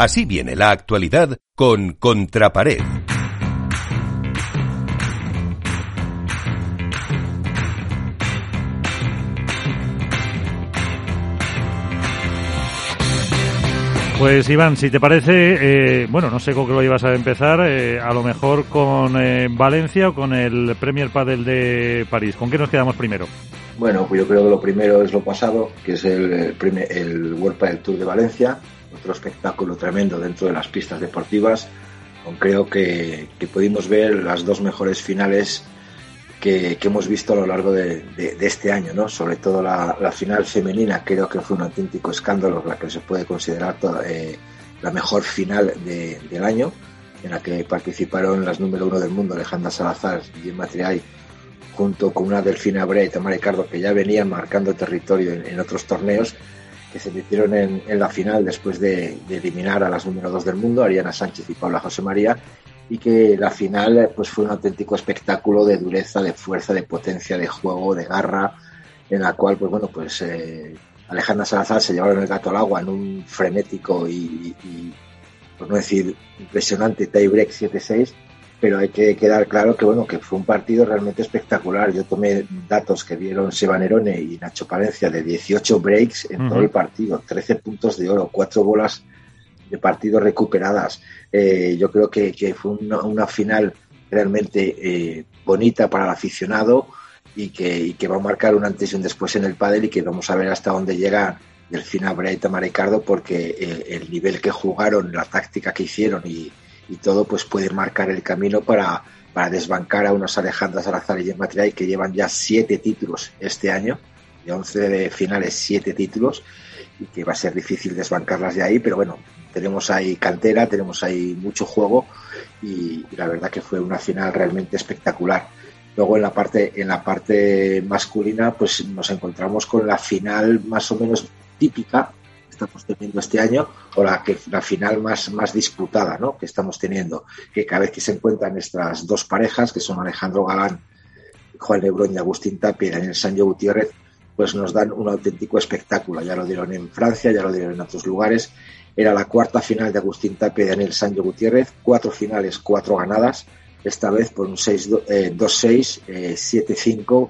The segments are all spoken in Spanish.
Así viene la actualidad con Contrapared. Pues Iván, si te parece, eh, bueno, no sé con qué lo ibas a empezar, eh, a lo mejor con eh, Valencia o con el Premier Padel de París. ¿Con qué nos quedamos primero? Bueno, pues yo creo que lo primero es lo pasado, que es el, el, el World Padel Tour de Valencia, otro espectáculo tremendo dentro de las pistas deportivas. Creo que, que pudimos ver las dos mejores finales que, hemos visto a lo largo de, este año, ¿no? Sobre todo la, final femenina, creo que fue un auténtico escándalo, la que se puede considerar eh, la mejor final del año, en la que participaron las número uno del mundo, Alejandra Salazar y Gemma Triay, junto con una Delfina Brea y Tamara Ricardo, que ya venían marcando territorio en, en otros torneos, que se metieron en, la final después de, de, eliminar a las número dos del mundo, Ariana Sánchez y Paula José María, y que la final pues fue un auténtico espectáculo de dureza, de fuerza, de potencia, de juego, de garra, en la cual pues bueno pues eh, Alejandra Salazar se llevaron el gato al agua en un frenético y, y por no decir impresionante tie break 7-6 pero hay que quedar claro que bueno que fue un partido realmente espectacular yo tomé datos que dieron Seba Nerone y Nacho Palencia de 18 breaks en uh -huh. todo el partido 13 puntos de oro 4 bolas de partidos recuperadas. Eh, yo creo que, que fue una, una, final realmente eh, bonita para el aficionado y que, y que, va a marcar un antes y un después en el pádel y que vamos a ver hasta dónde llega Delfina Brea y Tamaricardo porque el, el, nivel que jugaron, la táctica que hicieron y, y, todo pues puede marcar el camino para, para desbancar a unos Alejandra Salazar y Gemma Triay que llevan ya siete títulos este año, de 11 de finales, siete títulos y que va a ser difícil desbancarlas de ahí, pero bueno, tenemos ahí cantera, tenemos ahí mucho juego y, y, la verdad que fue una final realmente espectacular. Luego en la parte en la parte masculina pues nos encontramos con la final más o menos típica estamos teniendo este año o la que la final más más disputada, ¿no? que estamos teniendo, que cada vez que se encuentran estas dos parejas que son Alejandro Galán, Juan Lebrón y Agustín Tapia y Daniel Sancho Gutiérrez pues nos dan un auténtico espectáculo. Ya lo dieron en Francia, ya lo dieron en otros lugares. Era la cuarta final de Agustín Tapia y Daniel Sancho Gutiérrez, cuatro finales, cuatro ganadas, esta vez por un 2-6, eh, 7-5,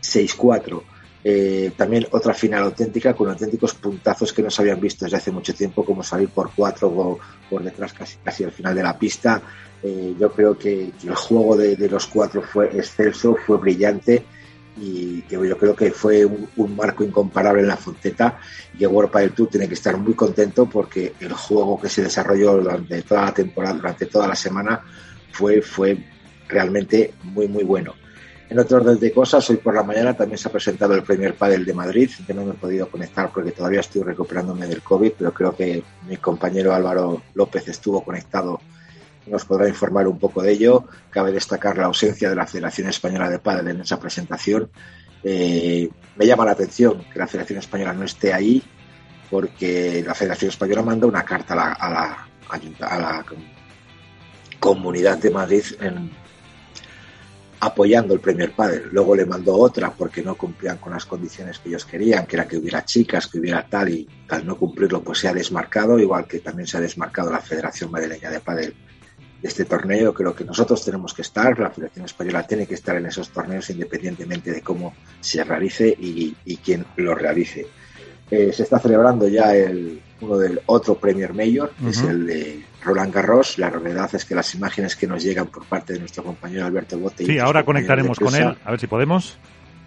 6-4. Eh, también otra final auténtica con auténticos puntazos que no se habían visto desde hace mucho tiempo, como salir por cuatro o por detrás casi, casi al final de la pista. Eh, yo creo que, el juego de, los cuatro fue excelso, fue brillante y que yo creo que fue un, marco incomparable en la Fonteta y que World Tour tiene que estar muy contento porque el juego que se desarrolló durante toda la temporada, durante toda la semana fue, fue realmente muy muy bueno. En otro orden de cosas, hoy por la mañana también se ha presentado el Premier Padel de Madrid, que no me he podido conectar porque todavía estoy recuperándome del COVID, pero creo que mi compañero Álvaro López estuvo conectado nos podrá informar un poco de ello. Cabe destacar la ausencia de la Federación Española de Padel en esa presentación. Eh, me llama la atención que la Federación Española no esté ahí, porque la Federación Española manda una carta a la, a la, a la Comunidad de Madrid en, apoyando el Premier Padel. Luego le mandó otra porque no cumplían con las condiciones que ellos querían, que era que hubiera chicas, que hubiera tal, y al no cumplirlo pues se ha desmarcado, igual que también se ha desmarcado la Federación Madrileña de Padel de este torneo. Creo que nosotros tenemos que estar, la Federación Española tiene que estar en esos torneos independientemente de cómo se realice y, quién lo realice. Eh, se está celebrando ya el, uno del otro Premier Mayor, que uh -huh. es el de Roland Garros. La realidad es que las imágenes que nos llegan por parte de nuestro compañero Alberto Bote. Sí, ahora conectaremos con él, a ver si podemos.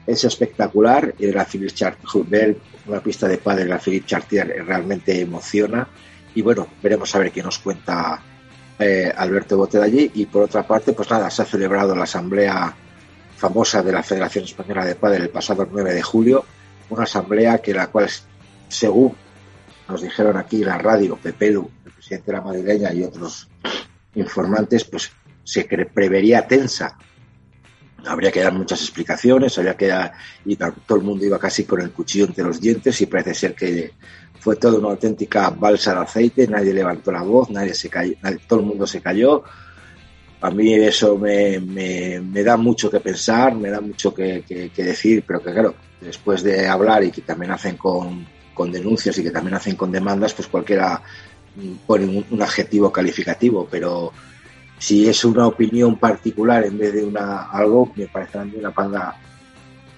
Es espectacular. Y la Philippe Chartier, una pista de padre, la Philippe Chartier realmente emociona. Y bueno, veremos a ver qué nos cuenta eh, Alberto Bote de allí y por otra parte pues nada se ha celebrado la asamblea famosa de la Federación Española de Padel el pasado 9 de julio una asamblea que la cual según nos dijeron aquí la radio Pepelu, el presidente de la madrileña y otros informantes pues se prevería tensa habría que dar muchas explicaciones habría que dar, y todo el mundo iba casi con el cuchillo entre los dientes y parece ser que fue toda una auténtica balsa de aceite, nadie levantó la voz, nadie se cayó, nadie, todo el mundo se cayó. A mí eso me, me, me da mucho que pensar, me da mucho que, que, que, decir, pero que claro, después de hablar y que también hacen con, con denuncias y que también hacen con demandas, pues cualquiera ponen un, adjetivo calificativo, pero si es una opinión particular en vez de una algo, me parece a mí una panda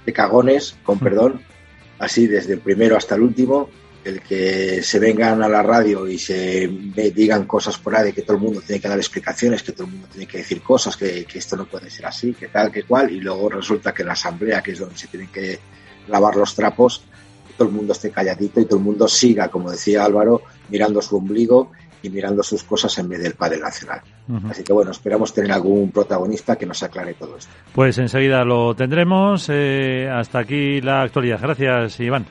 de cagones, con mm. perdón, así desde el primero hasta el último, el que se vengan a la radio y se digan cosas por ahí, que todo el mundo tiene que dar explicaciones, que todo el mundo tiene que decir cosas, que, esto no puede ser así, que tal, que cual, y luego resulta que en la asamblea, que es donde se tienen que lavar los trapos, todo el mundo esté calladito y todo el mundo siga, como decía Álvaro, mirando su ombligo y mirando sus cosas en vez del padre nacional. Así que bueno, esperamos tener algún protagonista que nos aclare todo esto. Pues enseguida lo tendremos. Eh, hasta aquí la actualidad. Gracias, Iván.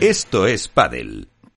Esto es Padel.